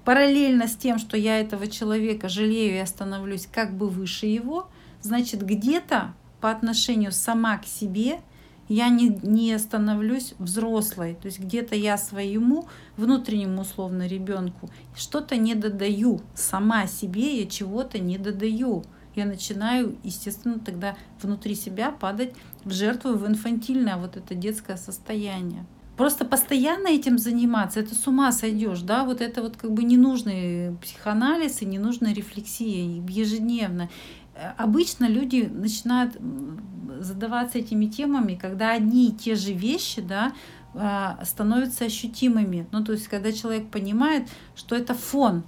параллельно с тем, что я этого человека жалею и остановлюсь как бы выше его, значит, где-то по отношению сама к себе я не, не становлюсь взрослой. То есть где-то я своему внутреннему условно ребенку что-то не додаю. Сама себе я чего-то не додаю я начинаю, естественно, тогда внутри себя падать в жертву, в инфантильное вот это детское состояние. Просто постоянно этим заниматься, это с ума сойдешь, да, вот это вот как бы ненужный психоанализ и ненужная рефлексия ежедневно. Обычно люди начинают задаваться этими темами, когда одни и те же вещи, да, а, становятся ощутимыми. Ну, то есть, когда человек понимает, что это фон,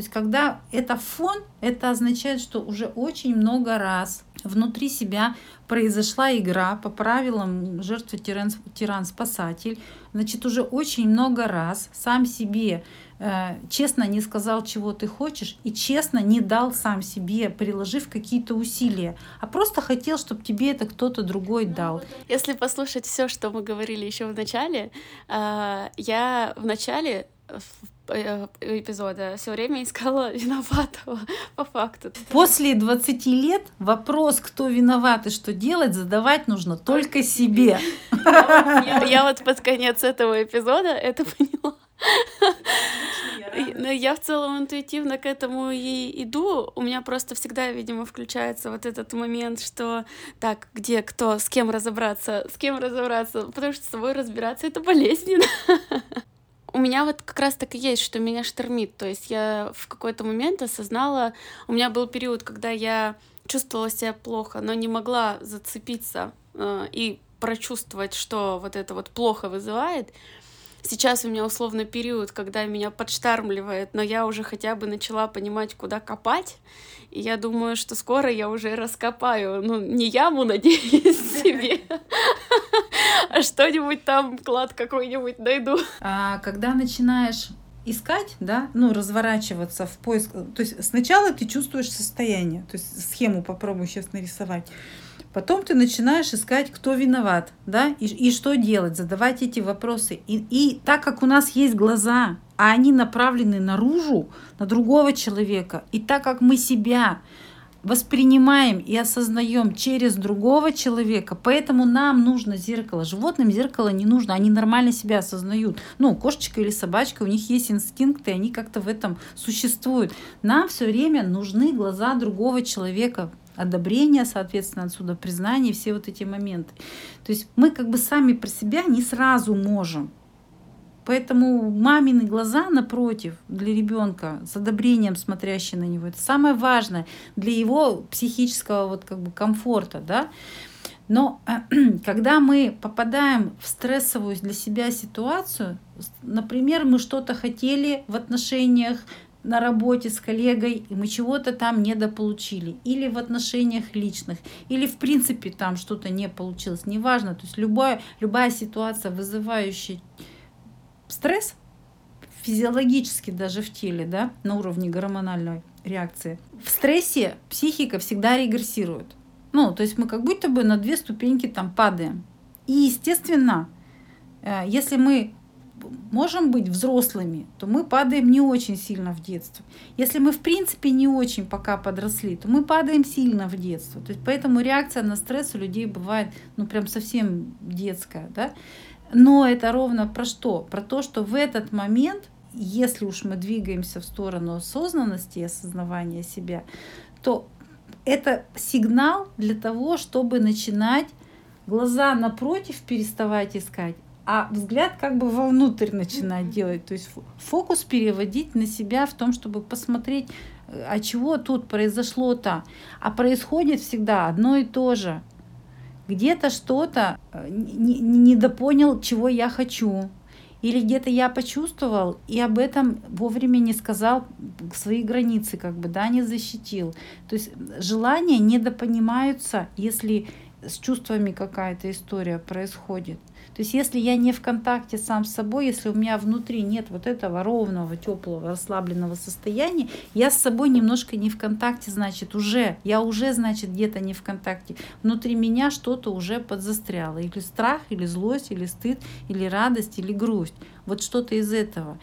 то есть когда это фон, это означает, что уже очень много раз внутри себя произошла игра по правилам жертвы тиран-спасатель. Значит, уже очень много раз сам себе э, честно не сказал, чего ты хочешь, и честно не дал сам себе, приложив какие-то усилия, а просто хотел, чтобы тебе это кто-то другой дал. Если послушать все, что мы говорили еще в начале, э, я в начале эпизода все время искала виноватого по факту. После 20 лет вопрос, кто виноват и что делать, задавать нужно только себе. Я, я вот под конец этого эпизода это поняла. Но я в целом интуитивно к этому и иду. У меня просто всегда, видимо, включается вот этот момент, что так, где, кто, с кем разобраться, с кем разобраться, потому что с собой разбираться это болезненно. У меня вот как раз так и есть, что меня штормит. То есть я в какой-то момент осознала, у меня был период, когда я чувствовала себя плохо, но не могла зацепиться э, и прочувствовать, что вот это вот плохо вызывает. Сейчас у меня условно период, когда меня подштармливает, но я уже хотя бы начала понимать, куда копать. И я думаю, что скоро я уже раскопаю, ну, не яму, надеюсь, себе, а что-нибудь там, клад какой-нибудь найду. А когда начинаешь искать, да, ну, разворачиваться в поиск, то есть сначала ты чувствуешь состояние, то есть схему попробую сейчас нарисовать. Потом ты начинаешь искать, кто виноват, да, и, и что делать, задавать эти вопросы. И, и так как у нас есть глаза, а они направлены наружу, на другого человека, и так как мы себя воспринимаем и осознаем через другого человека, поэтому нам нужно зеркало. Животным зеркало не нужно, они нормально себя осознают. Ну, кошечка или собачка, у них есть инстинкты, они как-то в этом существуют. Нам все время нужны глаза другого человека, одобрение, соответственно, отсюда признание, все вот эти моменты. То есть мы как бы сами про себя не сразу можем. Поэтому мамины глаза напротив для ребенка с одобрением смотрящие на него, это самое важное для его психического вот как бы комфорта, да. Но когда мы попадаем в стрессовую для себя ситуацию, например, мы что-то хотели в отношениях, на работе с коллегой, и мы чего-то там недополучили, или в отношениях личных, или в принципе там что-то не получилось, неважно. То есть любая, любая ситуация, вызывающая стресс, физиологически даже в теле, да, на уровне гормональной реакции, в стрессе психика всегда регрессирует. Ну, то есть мы как будто бы на две ступеньки там падаем. И, естественно, э, если мы можем быть взрослыми, то мы падаем не очень сильно в детство. Если мы в принципе не очень пока подросли, то мы падаем сильно в детство. То есть поэтому реакция на стресс у людей бывает ну прям совсем детская. Да? Но это ровно про что? Про то, что в этот момент, если уж мы двигаемся в сторону осознанности и осознавания себя, то это сигнал для того, чтобы начинать глаза напротив переставать искать, а взгляд как бы вовнутрь начинать делать, то есть фокус переводить на себя в том, чтобы посмотреть, а чего тут произошло-то. А происходит всегда одно и то же. Где-то что-то э, недопонял, чего я хочу. Или где-то я почувствовал и об этом вовремя не сказал свои границы, как бы, да, не защитил. То есть желания недопонимаются, если с чувствами какая-то история происходит. То есть если я не в контакте сам с собой, если у меня внутри нет вот этого ровного, теплого, расслабленного состояния, я с собой немножко не в контакте, значит, уже, я уже, значит, где-то не в контакте. Внутри меня что-то уже подзастряло. Или страх, или злость, или стыд, или радость, или грусть. Вот что-то из этого.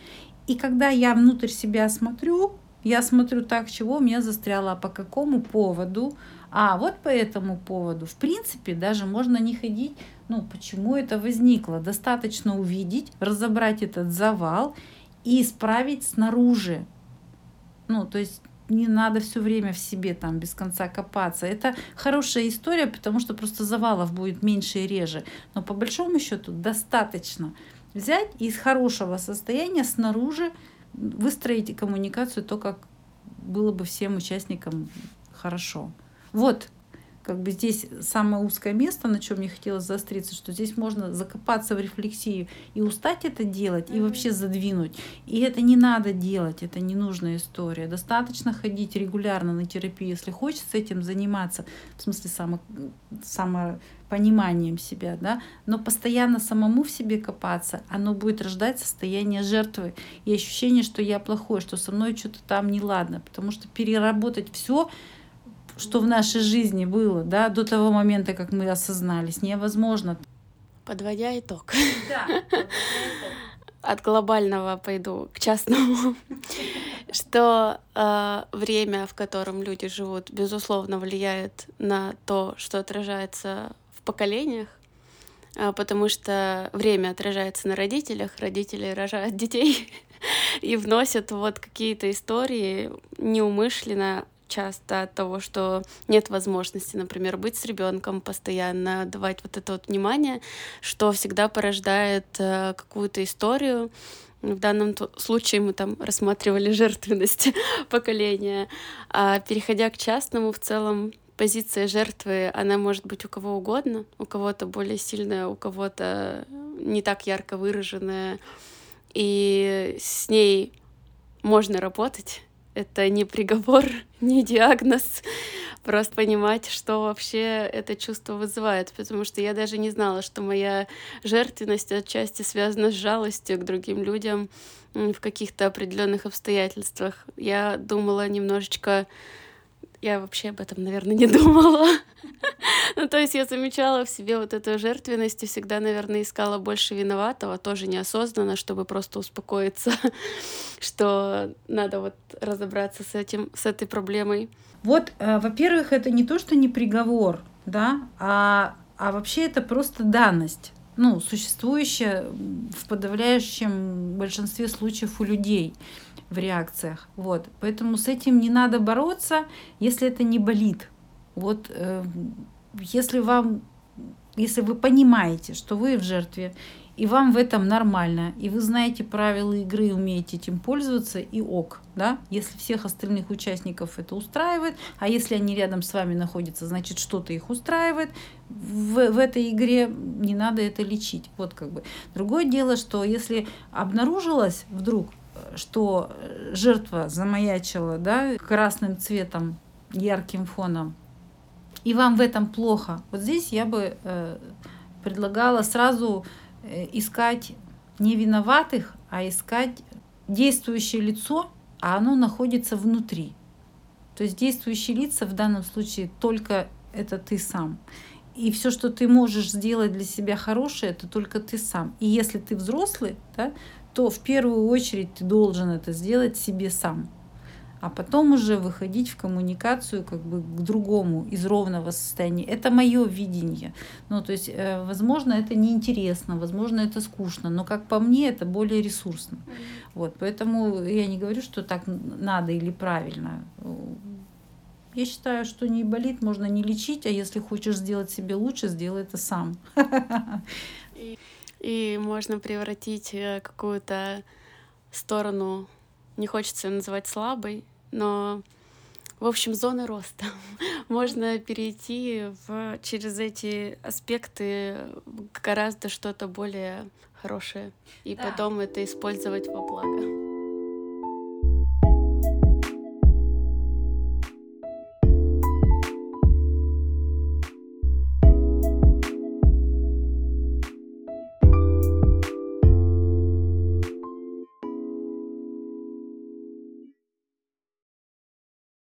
И когда я внутрь себя смотрю, я смотрю так, чего у меня застряло, а по какому поводу, а вот по этому поводу, в принципе, даже можно не ходить, ну, почему это возникло. Достаточно увидеть, разобрать этот завал и исправить снаружи. Ну, то есть не надо все время в себе там без конца копаться. Это хорошая история, потому что просто завалов будет меньше и реже. Но по большому счету достаточно взять из хорошего состояния снаружи выстроить коммуникацию то, как было бы всем участникам хорошо. Вот как бы здесь самое узкое место, на чем мне хотелось заостриться, что здесь можно закопаться в рефлексию и устать это делать, и вообще задвинуть. И это не надо делать, это ненужная история. Достаточно ходить регулярно на терапию, если хочется этим заниматься, в смысле само, самопониманием себя, да, но постоянно самому в себе копаться, оно будет рождать состояние жертвы и ощущение, что я плохой, что со мной что-то там неладно, потому что переработать все что в нашей жизни было, да, до того момента, как мы осознались, невозможно. Подводя итог. Да, от глобального пойду к частному, что э, время, в котором люди живут, безусловно, влияет на то, что отражается в поколениях, э, потому что время отражается на родителях, родители рожают детей и вносят вот какие-то истории неумышленно часто от того, что нет возможности, например, быть с ребенком постоянно, давать вот это вот внимание, что всегда порождает э, какую-то историю. В данном случае мы там рассматривали жертвенность поколения. А переходя к частному, в целом позиция жертвы, она может быть у кого угодно, у кого-то более сильная, у кого-то не так ярко выраженная, и с ней можно работать, это не приговор, не диагноз, просто понимать, что вообще это чувство вызывает, потому что я даже не знала, что моя жертвенность отчасти связана с жалостью к другим людям в каких-то определенных обстоятельствах. Я думала немножечко я вообще об этом, наверное, не думала. ну, то есть я замечала в себе вот эту жертвенность и всегда, наверное, искала больше виноватого, тоже неосознанно, чтобы просто успокоиться, что надо вот разобраться с этим, с этой проблемой. Вот, э, во-первых, это не то, что не приговор, да, а, а вообще это просто данность ну, существующая в подавляющем большинстве случаев у людей в реакциях. Вот. Поэтому с этим не надо бороться, если это не болит. Вот э, если вам, если вы понимаете, что вы в жертве, и вам в этом нормально, и вы знаете правила игры, умеете этим пользоваться, и ок, да, если всех остальных участников это устраивает, а если они рядом с вами находятся, значит, что-то их устраивает, в, в этой игре не надо это лечить, вот как бы. Другое дело, что если обнаружилось вдруг, что жертва замаячила, да, красным цветом, ярким фоном, и вам в этом плохо, вот здесь я бы э, предлагала сразу Э, искать не виноватых, а искать действующее лицо, а оно находится внутри. То есть действующие лица в данном случае только это ты сам. И все, что ты можешь сделать для себя хорошее, это только ты сам. И если ты взрослый, да, то в первую очередь ты должен это сделать себе сам а потом уже выходить в коммуникацию как бы к другому из ровного состояния. Это мое видение. Ну, то есть, э, возможно, это неинтересно, возможно, это скучно, но как по мне, это более ресурсно. Вот, поэтому я не говорю, что так надо или правильно. Я считаю, что не болит, можно не лечить, а если хочешь сделать себе лучше, сделай это сам. И, можно превратить э, какую-то сторону не хочется называть слабой, но, в общем, зоны роста. Можно перейти в, через эти аспекты гораздо что-то более хорошее и да. потом это использовать во благо.